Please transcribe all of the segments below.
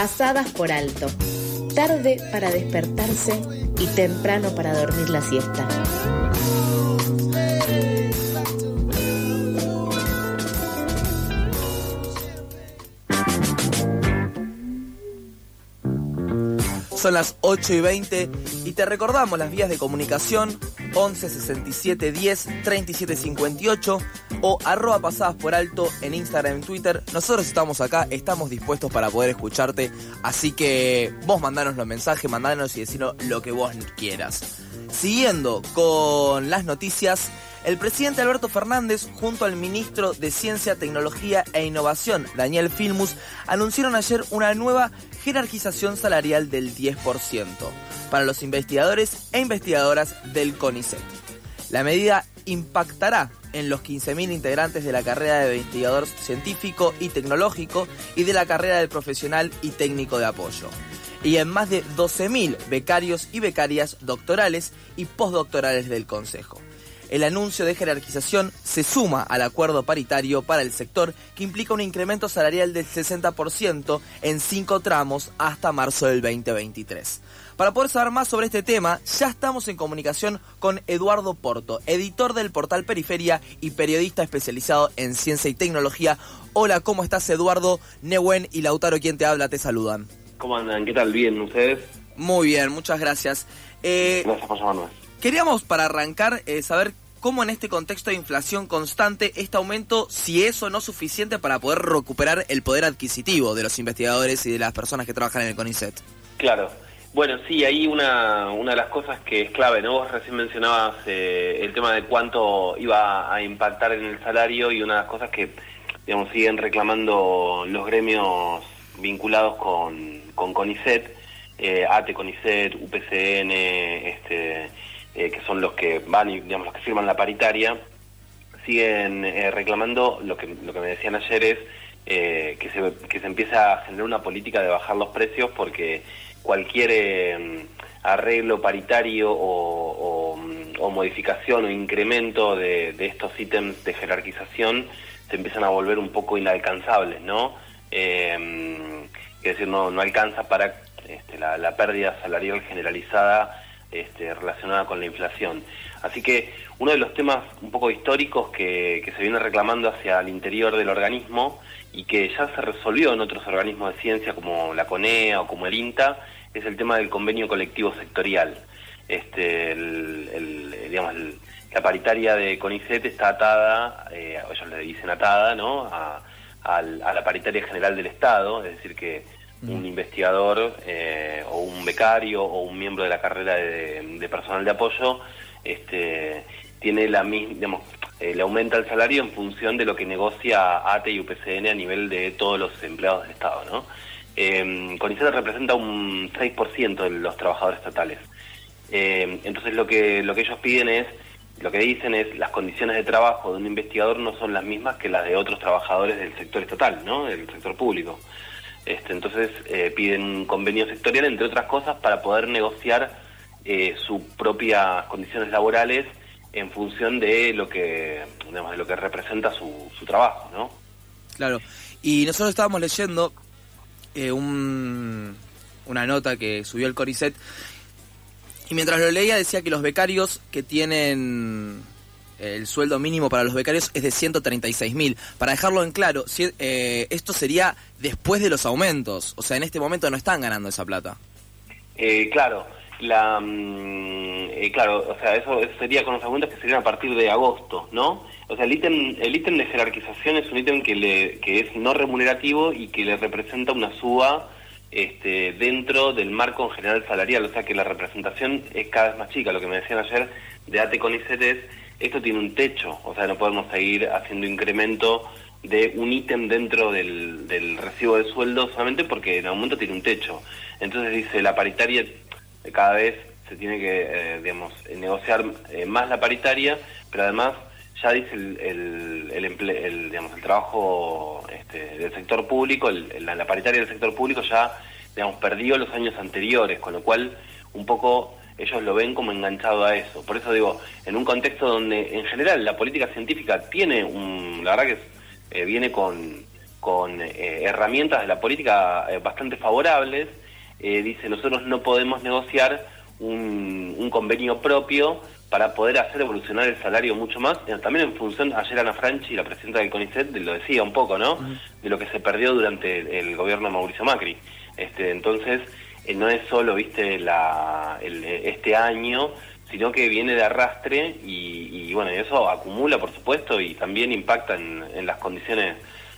pasadas por alto, tarde para despertarse y temprano para dormir la siesta. Son las 8 y 20 y te recordamos las vías de comunicación 11 67 10 37 58 o arroba pasadas por alto en Instagram y Twitter. Nosotros estamos acá, estamos dispuestos para poder escucharte, así que vos mandanos los mensajes, mandanos y decinos lo que vos quieras. Siguiendo con las noticias, el presidente Alberto Fernández, junto al ministro de Ciencia, Tecnología e Innovación, Daniel Filmus, anunciaron ayer una nueva jerarquización salarial del 10% para los investigadores e investigadoras del CONICET. La medida impactará en los 15.000 integrantes de la carrera de investigador científico y tecnológico y de la carrera de profesional y técnico de apoyo, y en más de 12.000 becarios y becarias doctorales y postdoctorales del Consejo. El anuncio de jerarquización se suma al acuerdo paritario para el sector que implica un incremento salarial del 60% en cinco tramos hasta marzo del 2023. Para poder saber más sobre este tema, ya estamos en comunicación con Eduardo Porto, editor del portal Periferia y periodista especializado en ciencia y tecnología. Hola, ¿cómo estás Eduardo? Newen y Lautaro, quien te habla, te saludan. ¿Cómo andan? ¿Qué tal? ¿Bien ustedes? Muy bien, muchas gracias. Eh, gracias por llamarme. Queríamos para arrancar eh, saber cómo en este contexto de inflación constante este aumento, si es o no suficiente para poder recuperar el poder adquisitivo de los investigadores y de las personas que trabajan en el CONICET. Claro. Bueno, sí, ahí una, una de las cosas que es clave, ¿no? Vos recién mencionabas eh, el tema de cuánto iba a impactar en el salario y una de las cosas que, digamos, siguen reclamando los gremios vinculados con, con CONICET, eh, ATE, CONICET, UPCN, eh, que son los que van y digamos los que firman la paritaria, siguen eh, reclamando lo que lo que me decían ayer es eh, que se que se empieza a generar una política de bajar los precios porque cualquier arreglo paritario o, modificación o incremento de, estos ítems de jerarquización se empiezan a volver un poco inalcanzables, ¿no? es decir, no, no alcanza para este, la, la pérdida salarial generalizada este, relacionada con la inflación. Así que uno de los temas un poco históricos que, se viene reclamando hacia el interior del organismo y que ya se resolvió en otros organismos de ciencia como la CONEA o como el INTA es el tema del convenio colectivo sectorial. Este, la paritaria de CONICET está atada, eh, ellos le dicen atada, ¿no? A, a la paritaria general del Estado, es decir, que un investigador eh, o un becario o un miembro de la carrera de, personal de apoyo este, tiene la misma, digamos, eh, le aumenta el salario en función de lo que negocia ATE y UPCN a nivel de todos los empleados del Estado, ¿no? Eh, CONICET representa un 6% de los trabajadores estatales. Eh, entonces lo que, lo que ellos piden es, lo que dicen es, las condiciones de trabajo de un investigador no son las mismas que las de otros trabajadores del sector estatal, ¿no? Del sector público. Este, entonces eh, piden un convenio sectorial, entre otras cosas, para poder negociar eh, sus propias condiciones laborales en función de lo que, de lo que representa su, trabajo, ¿no? Claro. Y nosotros estábamos leyendo eh, un, una nota que subió el Coricet y mientras lo leía decía que los becarios que tienen el sueldo mínimo para los becarios es de 136 mil. Para dejarlo en claro, eh, esto sería después de los aumentos, o sea, en este momento no están ganando esa plata. Eh, claro, la, mm, eh, claro, o sea, eso, sería con los aumentos que serían a partir de agosto, ¿no? O sea, el ítem, el ítem de jerarquización es un ítem que, le, que es no remunerativo y que le representa una suba este, dentro del marco en general salarial, o sea que la representación es cada vez más chica. Lo que me decían ayer de ATE con ICT es esto tiene un techo, o sea, no podemos seguir haciendo incremento de un ítem dentro del, recibo de sueldo solamente porque en el momento tiene un techo. Entonces dice, la paritaria cada vez se tiene que, eh, digamos, negociar eh, más la paritaria, pero además ya dice el, el, digamos, el trabajo este, del sector público, la, paritaria del sector público ya, digamos, perdió los años anteriores, con lo cual un poco ellos lo ven como enganchado a eso. Por eso digo, en un contexto donde en general la política científica tiene un, la verdad que eh, viene con, con eh, herramientas de la política eh, bastante favorables, dice nosotros no podemos negociar un, un, convenio propio para poder hacer evolucionar el salario mucho más, también en función, ayer Ana Franchi, la presidenta del CONICET, lo decía un poco, ¿no? De lo que se perdió durante el, gobierno de Mauricio Macri. Este, entonces, no es solo, viste, la, este año, sino que viene de arrastre y, bueno, eso acumula, por supuesto, y también impacta en, las condiciones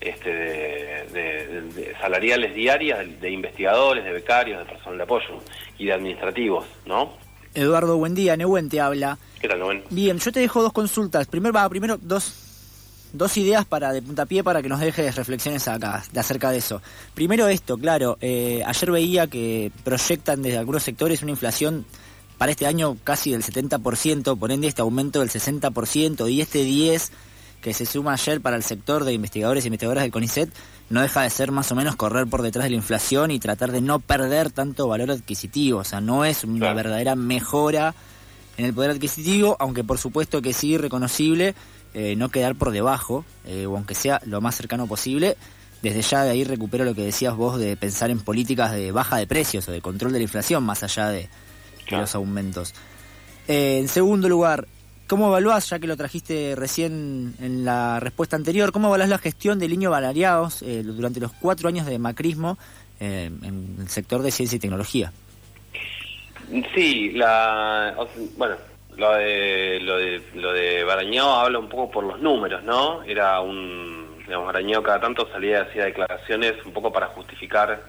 este, de, salariales diarias de investigadores, de becarios, de personal de apoyo y de administrativos, ¿no? Eduardo, buen día, Nehuen te habla. ¿Qué tal, Nehuen? Bien, yo te dejo dos consultas. Primero, va, primero dos, dos ideas para de puntapié para que nos dejes reflexiones acá de acerca de eso. Primero esto, claro, eh, ayer veía que proyectan desde algunos sectores una inflación para este año casi del 70%, por ende este aumento del 60% y este 10% que se suma ayer para el sector de investigadores y investigadoras del CONICET, no deja de ser más o menos correr por detrás de la inflación y tratar de no perder tanto valor adquisitivo. O sea, no es una verdadera mejora en el poder adquisitivo, aunque por supuesto que sí reconocible eh, no quedar por debajo, eh, o aunque sea lo más cercano posible. Desde ya de ahí recupero lo que decías vos de pensar en políticas de baja de precios o de control de la inflación, más allá de, los aumentos. Eh, en segundo lugar, ¿cómo evaluás, ya que lo trajiste recién en la respuesta anterior, cómo evaluás la gestión de Liño Valariados eh, durante los cuatro años de macrismo eh, en el sector de ciencia y tecnología? Sí, la, bueno, lo de, lo de, lo de Barañao habla un poco por los números, ¿no? Era un, digamos, Barañao cada tanto salía y hacía declaraciones un poco para justificar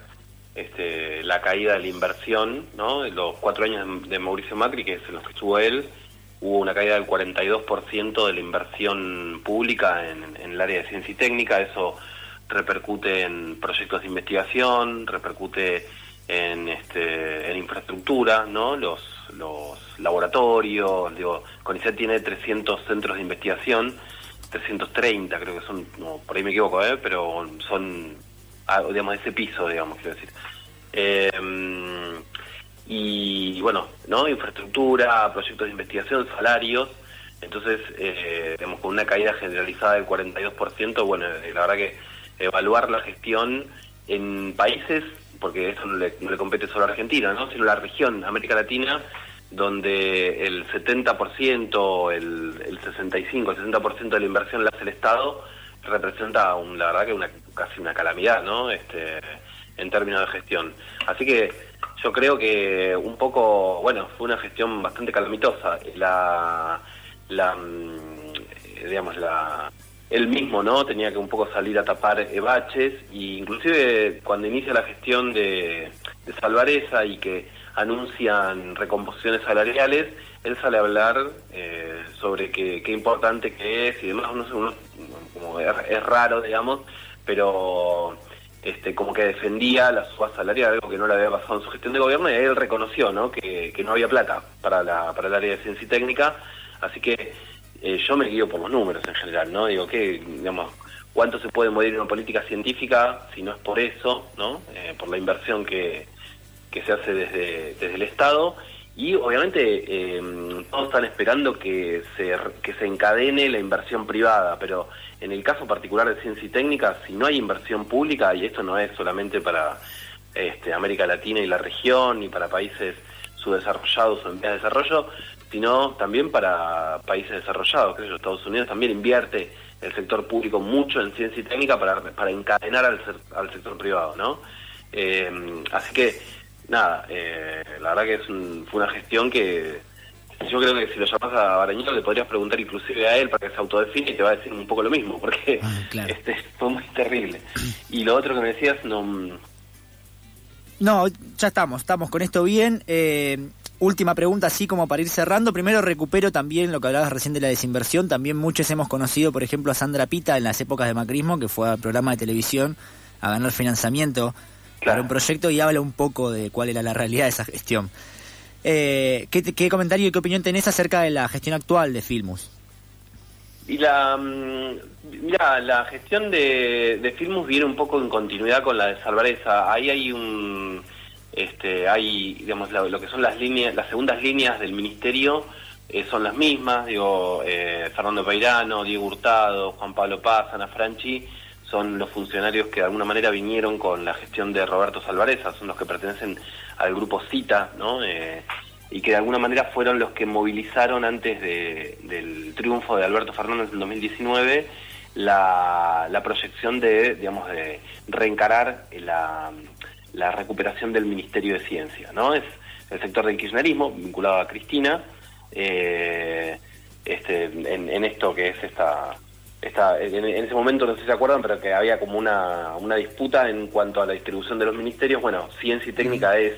este, la caída de la inversión, ¿no? Los cuatro años de, Mauricio Macri, que es en los que estuvo él, hubo una caída del 42% de la inversión pública en, el área de ciencia y técnica, eso repercute en proyectos de investigación, repercute en, este, en infraestructura, ¿no? Los, los laboratorios, digo, CONICET tiene 300 centros de investigación, 330 creo que son, por ahí me equivoco, ¿eh? pero son digamos, ese piso, digamos, quiero decir. Eh, y bueno, ¿no? Infraestructura, proyectos de investigación, salarios. Entonces, eh, digamos, con una caída generalizada del 42%, bueno, eh, la verdad que evaluar la gestión en países, porque esto no le, compete solo a Argentina, ¿no? sino la región, América Latina, donde el 70%, el, el 65, el 60% de la inversión la hace el Estado, representa un, la verdad que una, casi una calamidad, ¿no? Este, en términos de gestión. Así que yo creo que un poco, bueno, fue una gestión bastante calamitosa. La, la mm, digamos, la, él mismo, ¿no? Tenía que un poco salir a tapar baches y inclusive cuando inicia la gestión de, de Salvareza y que anuncian recomposiciones salariales, él sale a hablar eh, sobre qué, qué importante que es y demás, no sé, uno, como es, raro, digamos, pero este, como que defendía la suba salarial, algo que no le había pasado en su gestión de gobierno, y él reconoció ¿no? que, que no había plata para, la, para el área de ciencia y técnica, así que eh, yo me guío por los números en general, ¿no? Digo, que, digamos, cuánto se puede mover una política científica si no es por eso, ¿no? Eh, por la inversión que, que se hace desde, desde el Estado y obviamente eh, todos están esperando que se, que se encadene la inversión privada, pero en el caso particular de ciencia y técnica, si no hay inversión pública, y esto no es solamente para este, América Latina y la región, ni para países subdesarrollados o en vías de desarrollo, sino también para países desarrollados. Creo que Estados Unidos también invierte el sector público mucho en ciencia y técnica para, para encadenar al, al sector privado, ¿no? Eh, así que nada, eh, la verdad que es fue una gestión que yo creo que si lo llamas a Barañito le podrías preguntar inclusive a él para que se autodefine y te va a decir un poco lo mismo, porque ah, este, fue muy terrible. Y lo otro que me decías, no... No, ya estamos, estamos con esto bien. Eh, última pregunta, así como para ir cerrando. Primero recupero también lo que hablabas recién de la desinversión. También muchos hemos conocido, por ejemplo, a Sandra Pita en las épocas de macrismo, que fue al programa de televisión a ganar financiamiento para un proyecto y habla un poco de cuál era la realidad de esa gestión. Eh, ¿qué, comentario y qué opinión tenés acerca de la gestión actual de Filmus? Y la, mm, mira, la gestión de, de Filmus viene un poco en continuidad con la de Salvareza. Ahí hay un, este, hay, digamos, lo, que son las líneas, las segundas líneas del ministerio eh, son las mismas. Digo, eh, Fernando Peirano, Diego Hurtado, Juan Pablo Paz, Ana Franchi son los funcionarios que de alguna manera vinieron con la gestión de Roberto Salvareza, son los que pertenecen al grupo CITA, ¿no? Eh, y que de alguna manera fueron los que movilizaron antes del triunfo de Alberto Fernández en 2019 la, la proyección de, digamos, de reencarar la, la recuperación del Ministerio de Ciencia, ¿no? Es el sector del kirchnerismo, vinculado a Cristina, eh, este, en, esto que es esta... esta en, ese momento, no sé si se acuerdan, pero que había como una, una disputa en cuanto a la distribución de los ministerios. Bueno, ciencia y técnica es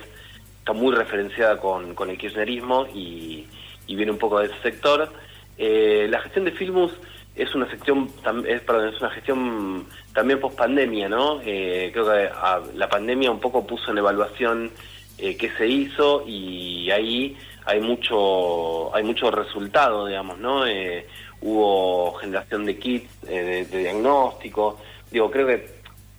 está muy referenciada con, con el kirchnerismo y, viene un poco de ese sector. Eh, la gestión de Filmus es una gestión, es, es una gestión también post pandemia, ¿no? Eh, creo que ah, la pandemia un poco puso en evaluación eh, qué se hizo y ahí hay mucho, hay mucho resultado, digamos, ¿no? Eh, hubo generación de kits de, de, diagnóstico. Digo, creo que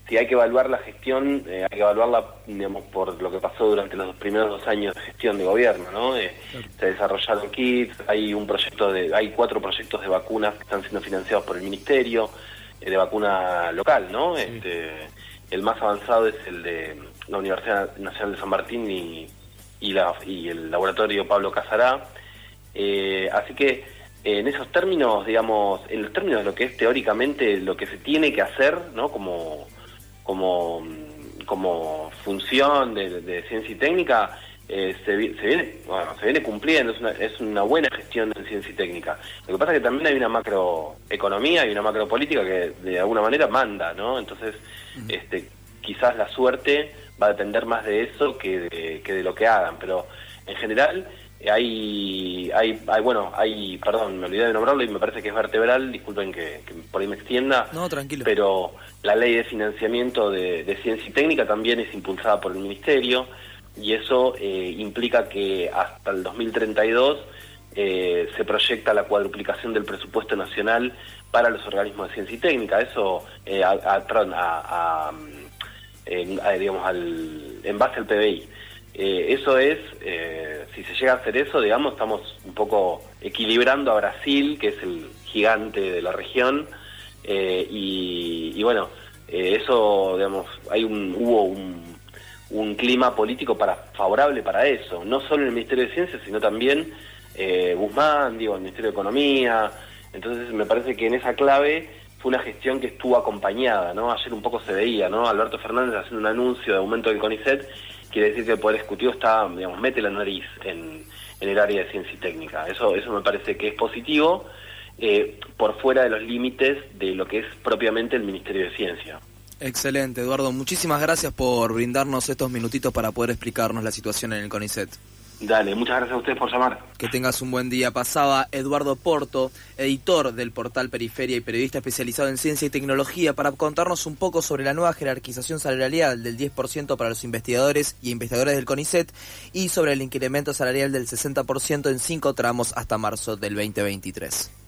si hay que evaluar la gestión, hay que evaluarla, digamos, por lo que pasó durante los primeros dos años de gestión de gobierno, ¿no? Se desarrollaron kits, hay un proyecto de, hay cuatro proyectos de vacunas que están siendo financiados por el ministerio de vacuna local, ¿no? Este, el más avanzado es el de la Universidad Nacional de San Martín y, y, la, y el laboratorio Pablo Casará. Eh, así que en esos términos, digamos, en los términos de lo que es teóricamente lo que se tiene que hacer, ¿no? Como, como, como función de, de ciencia y técnica, eh, se, viene, bueno, se viene cumpliendo, es una, es una buena gestión en ciencia y técnica. Lo que pasa es que también hay una macroeconomía y una macropolítica que de alguna manera manda, ¿no? Entonces, este, quizás la suerte va a depender más de eso que de, que de lo que hagan, pero en general hay, hay, hay, bueno, hay, perdón, me olvidé de nombrarlo y me parece que es vertebral, disculpen que, por ahí me extienda. No, tranquilo. Pero la ley de financiamiento de, de ciencia y técnica también es impulsada por el Ministerio y eso eh, implica que hasta el 2032 eh, se proyecta la cuadruplicación del presupuesto nacional para los organismos de ciencia y técnica. Eso, eh, a, en, digamos, al, en base al PBI. Eso es, si se llega a hacer eso, digamos, estamos un poco equilibrando a Brasil, que es el gigante de la región, y, y, bueno, eso, digamos, hay un, hubo un clima político para favorable para eso, no solo en el Ministerio de Ciencias, sino también eh, Guzmán, digo, el Ministerio de Economía. Entonces me parece que en esa clave fue una gestión que estuvo acompañada, ¿no? Ayer un poco se veía, ¿no? Alberto Fernández haciendo un anuncio de aumento del CONICET, quiere decir que el Poder Ejecutivo está, digamos, mete la nariz en, el área de ciencia y técnica. Eso, eso me parece que es positivo, eh, por fuera de los límites de lo que es propiamente el Ministerio de Ciencia. Excelente, Eduardo. Muchísimas gracias por brindarnos estos minutitos para poder explicarnos la situación en el CONICET. Dale, muchas gracias a ustedes por llamar. Que tengas un buen día. Pasaba Eduardo Porto, editor del portal Periferia y periodista especializado en ciencia y tecnología, para contarnos un poco sobre la nueva jerarquización salarial del 10% para los investigadores y investigadores del CONICET y sobre el incremento salarial del 60% en cinco tramos hasta marzo del 2023.